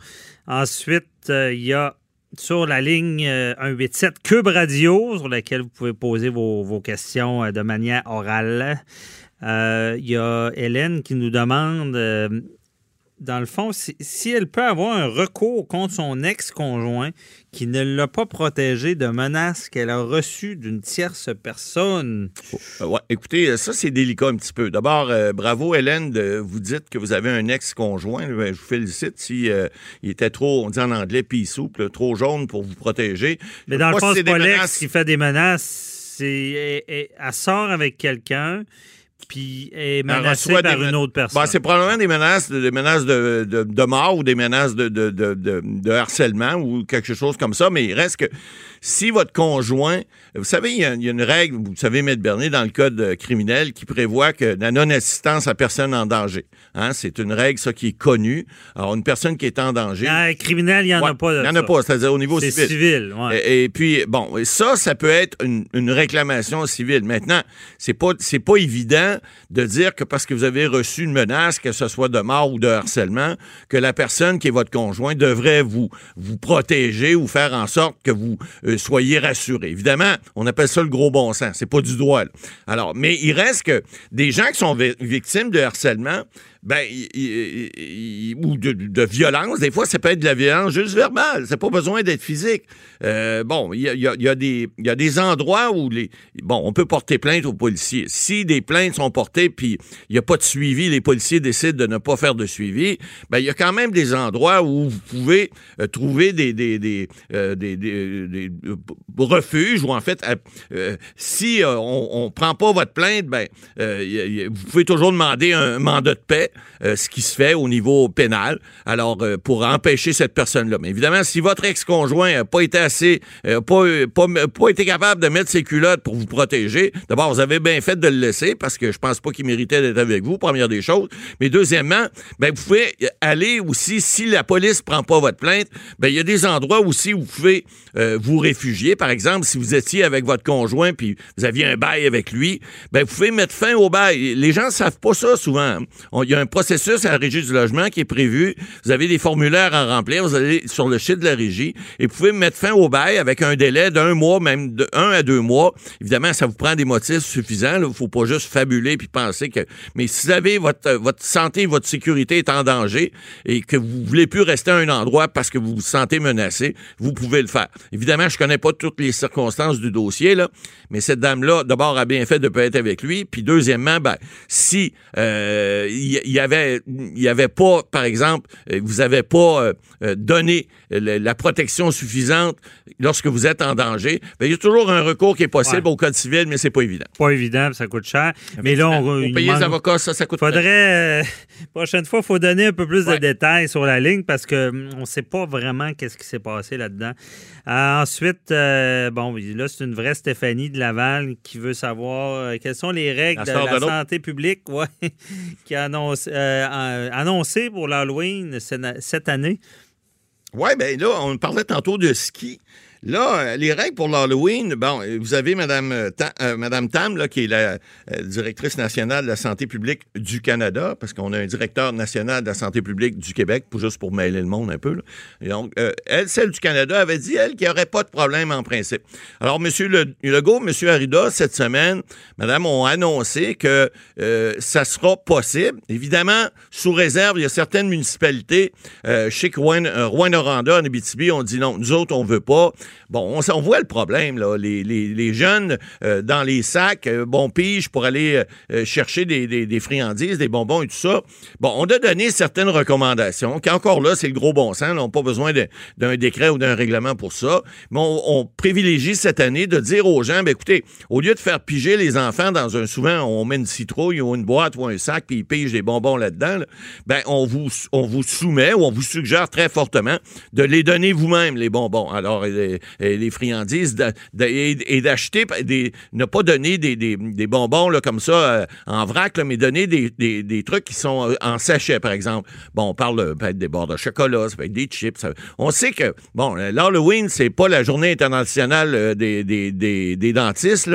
Ensuite, euh, il y a sur la ligne euh, 187 Cube Radio, sur laquelle vous pouvez poser vos, vos questions euh, de manière orale. Euh, Il y a Hélène qui nous demande, euh, dans le fond, si, si elle peut avoir un recours contre son ex-conjoint qui ne l'a pas protégé de menaces qu'elle a reçues d'une tierce personne. Euh, ouais, écoutez, euh, ça, c'est délicat un petit peu. D'abord, euh, bravo, Hélène, de, vous dites que vous avez un ex-conjoint. Ben, je vous félicite si euh, il était trop, on dit en anglais, pea soup, là, trop jaune pour vous protéger. Mais dans le fond, si c'est pas l'ex menaces. qui fait des menaces. C'est, elle, elle- elle sort avec quelqu'un, puis est menacé par une autre personne. c'est probablement des menaces, des menaces de, de, mort ou des menaces de, de, harcèlement ou quelque chose comme ça, mais il reste que si votre conjoint, vous savez, il y, a, une règle, vous savez, Maître Bernier, dans le code criminel qui prévoit que la non-assistance à personne en danger. Hein, c'est une règle, ça, qui est connue. Alors, une personne qui est en danger. Dans criminel, il n'y en a pas. Il n'y en a pas, c'est-à-dire au niveau civil. C'est civil, et, puis, bon, ça, ça peut être une, une réclamation civile. Maintenant, c'est pas, c'est pas évident de dire que parce que vous avez reçu une menace, que ce soit de mort ou de harcèlement, que la personne qui est votre conjoint devrait vous, vous protéger ou faire en sorte que vous euh, soyez rassuré. Évidemment, on appelle ça le gros bon sens. C'est pas du droit. Alors, mais il reste que des gens qui sont victimes de harcèlement, ben, ou de, violence. Des fois, ça peut être de la violence juste verbale. C'est pas besoin d'être physique. Euh, bon, il y a, y, y a des endroits où les, bon, on peut porter plainte aux policiers. Si des plaintes sont portées puis il n'y a pas de suivi, les policiers décident de ne pas faire de suivi, ben, il y a quand même des endroits où vous pouvez euh, trouver des, des, des, euh, des, des, refuges ou en fait, si on, ne prend pas votre plainte, ben, vous pouvez toujours demander un mandat de paix euh, ce qui se fait au niveau pénal. Alors, euh, pour empêcher cette personne-là. Mais évidemment, si votre ex-conjoint n'a pas été assez, euh, pas, pas, été capable de mettre ses culottes pour vous protéger, d'abord, vous avez bien fait de le laisser parce que je pense pas qu'il méritait d'être avec vous, première des choses. Mais deuxièmement, ben, vous pouvez aller aussi, si la police prend pas votre plainte, ben, il y a des endroits aussi où vous pouvez vous réfugier. Par exemple, si vous étiez avec votre conjoint puis vous aviez un bail avec lui, ben, vous pouvez mettre fin au bail. Les gens savent pas ça souvent. Il y a un processus à la régie du logement qui est prévu. Vous avez des formulaires à remplir. Vous allez sur le site de la régie et vous pouvez mettre fin au bail avec un délai d'un mois, même de un à deux mois. Évidemment, ça vous prend des motifs suffisants. Il ne faut pas juste fabuler puis penser que. Mais si vous avez votre, votre santé, votre sécurité est en danger et que vous voulez plus rester à un endroit parce que vous vous sentez menacé, vous pouvez le faire. Évidemment, je connais pas toutes les circonstances du dossier là, mais cette dame-là, d'abord, a bien fait de pas être avec lui. Puis deuxièmement, ben, si euh, il y, avait, il y avait pas, par exemple, euh, vous avez pas euh, donné la protection suffisante lorsque vous êtes en danger, ben, il y a toujours un recours qui est possible au code civil, mais c'est pas évident. Pas évident, ça coûte cher. Mais là, on, on payer les avocats, ça, ça coûte. Faudrait prochaine fois, il faut donner un peu plus de détails sur la ligne parce que hum, on sait pas vraiment qu'est-ce qui s'est passé là-dedans. ensuite, bon, là, c'est une vraie Stéphanie de Laval qui veut savoir quelles sont les règles de la santé publique, ouais, qui euh, annoncé pour l'Halloween cette année. Oui, bien là, on parlait tantôt de ski. Là, euh, les règles pour l'Halloween, bon, vous avez Mme, euh, euh, Tam, qui est la directrice nationale de la santé publique du Canada, parce qu'on a un directeur national de la santé publique du Québec, juste pour mêler le monde un peu. donc, elle, celle du Canada, avait dit, elle, qu'il n'y aurait pas de problème en principe. Alors, M. Le, Legault, M. Arida, cette semaine, Madame, ont annoncé que ça sera possible. Évidemment, sous réserve, il y a certaines municipalités, chez Rouen-Noranda, en Abitibi, on dit non, nous autres, on veut pas. Bon, on, voit le problème, là. Les, jeunes euh, dans les sacs, euh, bon pige pour aller euh, chercher des, friandises, des bonbons et tout ça. Bon, on a donné certaines recommandations, qui encore là, c'est le gros bon sens. on n'a pas besoin d'un décret ou d'un règlement pour ça. Mais on, privilégie cette année de dire aux gens, ben, écoutez, au lieu de faire piger les enfants dans un, souvent, on met une citrouille ou une boîte ou un sac, puis ils pigent des bonbons là-dedans, ben, on vous, on vous soumet ou on vous suggère très fortement de les donner vous-même, les bonbons. Alors, les, friandises et, d'acheter, ne pas donner des, bonbons comme ça euh, en vrac, mais donner des, trucs qui sont euh, en sachet, par exemple. Bon, on parle euh, peut-être des bords de chocolat, ça peut être des chips. on sait que, bon, l'Halloween, c'est pas la journée internationale des, dentistes.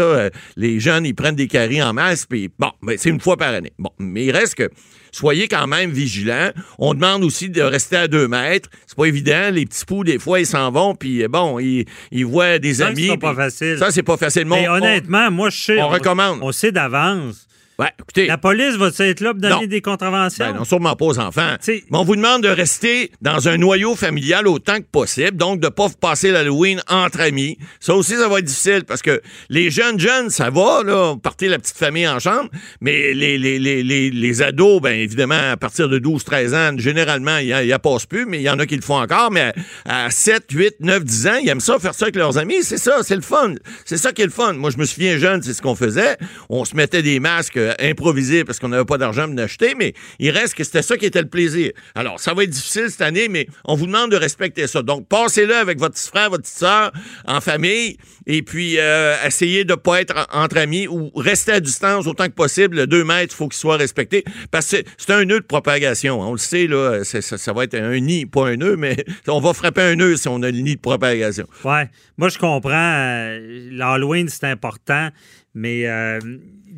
Les jeunes, ils prennent des caries en masse, puis bon, mais c'est une fois par année. Bon, mais il reste que soyez quand même vigilants. On demande aussi de rester à deux mètres. C'est pas évident. Les petits poux, des fois, ils s'en vont, puis bon, ils, ils voient des amis. Ça, c'est pas facile. Ça, c'est pas facile. Mais honnêtement, moi, je sais. On, recommande. On sait d'avance Ouais, écoutez, la police va être là pour donner des contraventions? Ben non, sûrement pas aux enfants. Mais on vous demande de rester dans un noyau familial autant que possible, donc de ne pas passer l'Halloween entre amis. Ça aussi, ça va être difficile parce que les jeunes jeunes, ça va, là, partir la petite famille en chambre, mais les, les, les, les, ados, ben évidemment, à partir de 12-13 ans, généralement, il n'y a, passe plus, mais il y en a qui le font encore, mais à, 7, 8, 9, 10 ans, ils aiment ça, faire ça avec leurs amis. C'est ça, c'est le fun. C'est ça qui est le fun. Moi, je me souviens jeune, c'est ce qu'on faisait. On se mettait des masques improvisé parce qu'on n'avait pas d'argent pour l'acheter, mais il reste que c'était ça qui était le plaisir. Alors, ça va être difficile cette année, mais on vous demande de respecter ça. Donc, passez-le avec votre petit frère, votre petite soeur, en famille, et puis euh, essayez de ne pas être entre amis ou rester à distance autant que possible. Le 2 mètres, il faut qu'il soit respecté parce que c'est un nœud de propagation. On le sait, là, ça, va être un nid, pas un nœud, mais on va frapper un nœud si on a le nid de propagation. Ouais. Moi, je comprends. Euh, L'Halloween, c'est important, mais euh,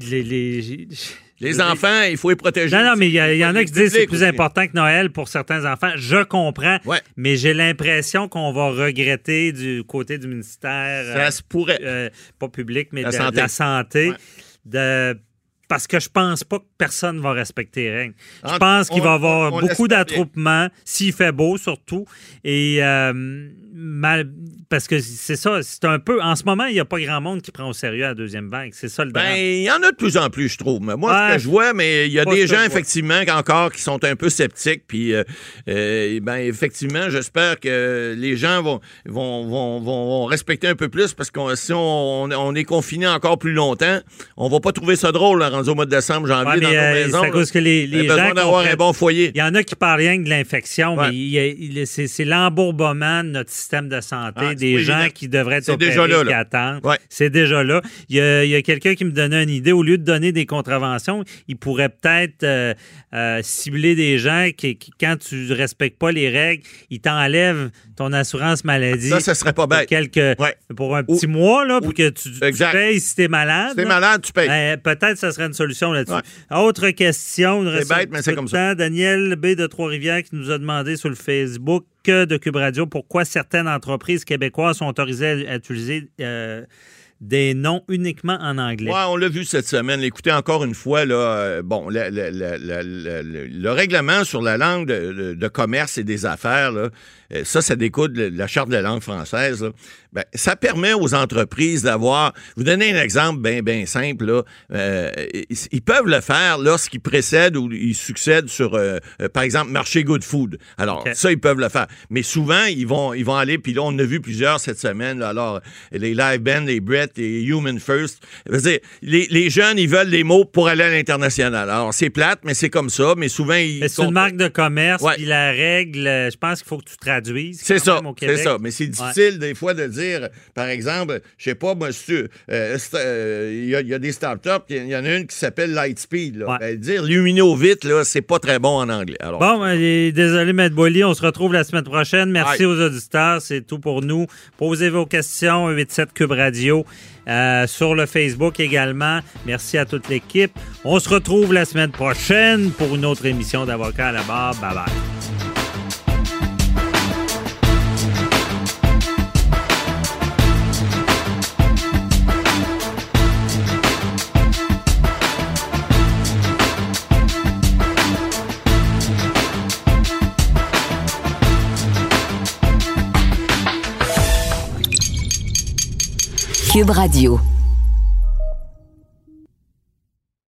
les, les, les enfants, il faut les protéger. Non, non, mais il y, en a qui disent que c'est plus important que Noël pour certains enfants. Je comprends, mais j'ai l'impression qu'on va regretter du côté du ministère. Ça se pourrait. Euh, pas public, mais de, la santé. De parce que je pense pas que personne va respecter les règles. Je pense qu'il va y avoir beaucoup d'attroupements, s'il fait beau surtout. Et euh, mal, parce que c'est ça, c'est un peu. En ce moment, il n'y a pas grand monde qui prend au sérieux la deuxième vague. C'est ça le drame. Ben, il y en a de plus en plus, je trouve. Moi, ce que je vois, mais il y a des gens, effectivement, encore qui sont un peu sceptiques. Puis, euh, euh, ben, effectivement, j'espère que les gens vont, vont, vont, vont, respecter un peu plus parce que si on, est confiné encore plus longtemps, on va pas trouver ça drôle, rendu au mois de décembre, janvier, dans nos euh, maisons. C'est à cause que les, les gens. d'avoir un bon foyer. Il y en a qui parlent rien de l'infection, mais c'est l'embourbement de notre système de santé, ah, des gens qui devraient être opérés déjà là, qui attendent. C'est déjà là. Il y a, quelqu'un qui me donnait une idée. Au lieu de donner des contraventions, il pourrait peut-être euh, euh, cibler des gens qui, quand tu ne respectes pas les règles, ils t'enlèvent ton assurance maladie. Ça, ce serait pas bête. Pour, quelques, pour un petit mois, là, pour que tu, payes si tu es malade. Si tu es malade, tu payes. Ben, peut-être que ça serait une solution là-dessus. Autre question. C'est bête, mais c'est comme ça. Daniel B. de Trois-Rivières qui nous a demandé sur le Facebook de Cube Radio pourquoi certaines entreprises québécoises sont autorisées à, utiliser euh, des noms uniquement en anglais? Oui, on l'a vu cette semaine. Écoutez, encore une fois, euh, le, règlement sur la langue de, commerce et des affaires, ça, ça découle de la Charte de la langue française. Ben, ça permet aux entreprises d'avoir. Vous donnez un exemple bien, bien simple. Là. Euh, ils peuvent le faire lorsqu'ils précèdent ou ils succèdent sur, euh, par exemple, marché Good Food. Alors, ça, ils peuvent le faire. Mais souvent, ils vont, ils vont aller, puis là, on a vu plusieurs cette semaine. alors, les Live Band, les Brett, les Human First. Dire, les, les, jeunes, ils veulent des mots pour aller à l'international. Alors, c'est plate, mais c'est comme ça. Mais souvent, ils. C'est une marque de commerce, puis la règle, je pense qu'il faut que tu c'est ça, c'est ça. Mais c'est difficile des fois de dire, par exemple, je sais pas, monsieur, euh, euh, il y, a des startups, il y en a une qui s'appelle Lightspeed. Là. Ben, dire lumino vite, là, c'est pas très bon en anglais. Alors, bon, ben, désolé, Maître Bolly, on se retrouve la semaine prochaine. Merci aux auditeurs, c'est tout pour nous. Posez vos questions, 87 Cube Radio. Euh, sur le Facebook également. Merci à toute l'équipe. On se retrouve la semaine prochaine pour une autre émission d'Avocat à la barre. Bye bye. Cube Radio.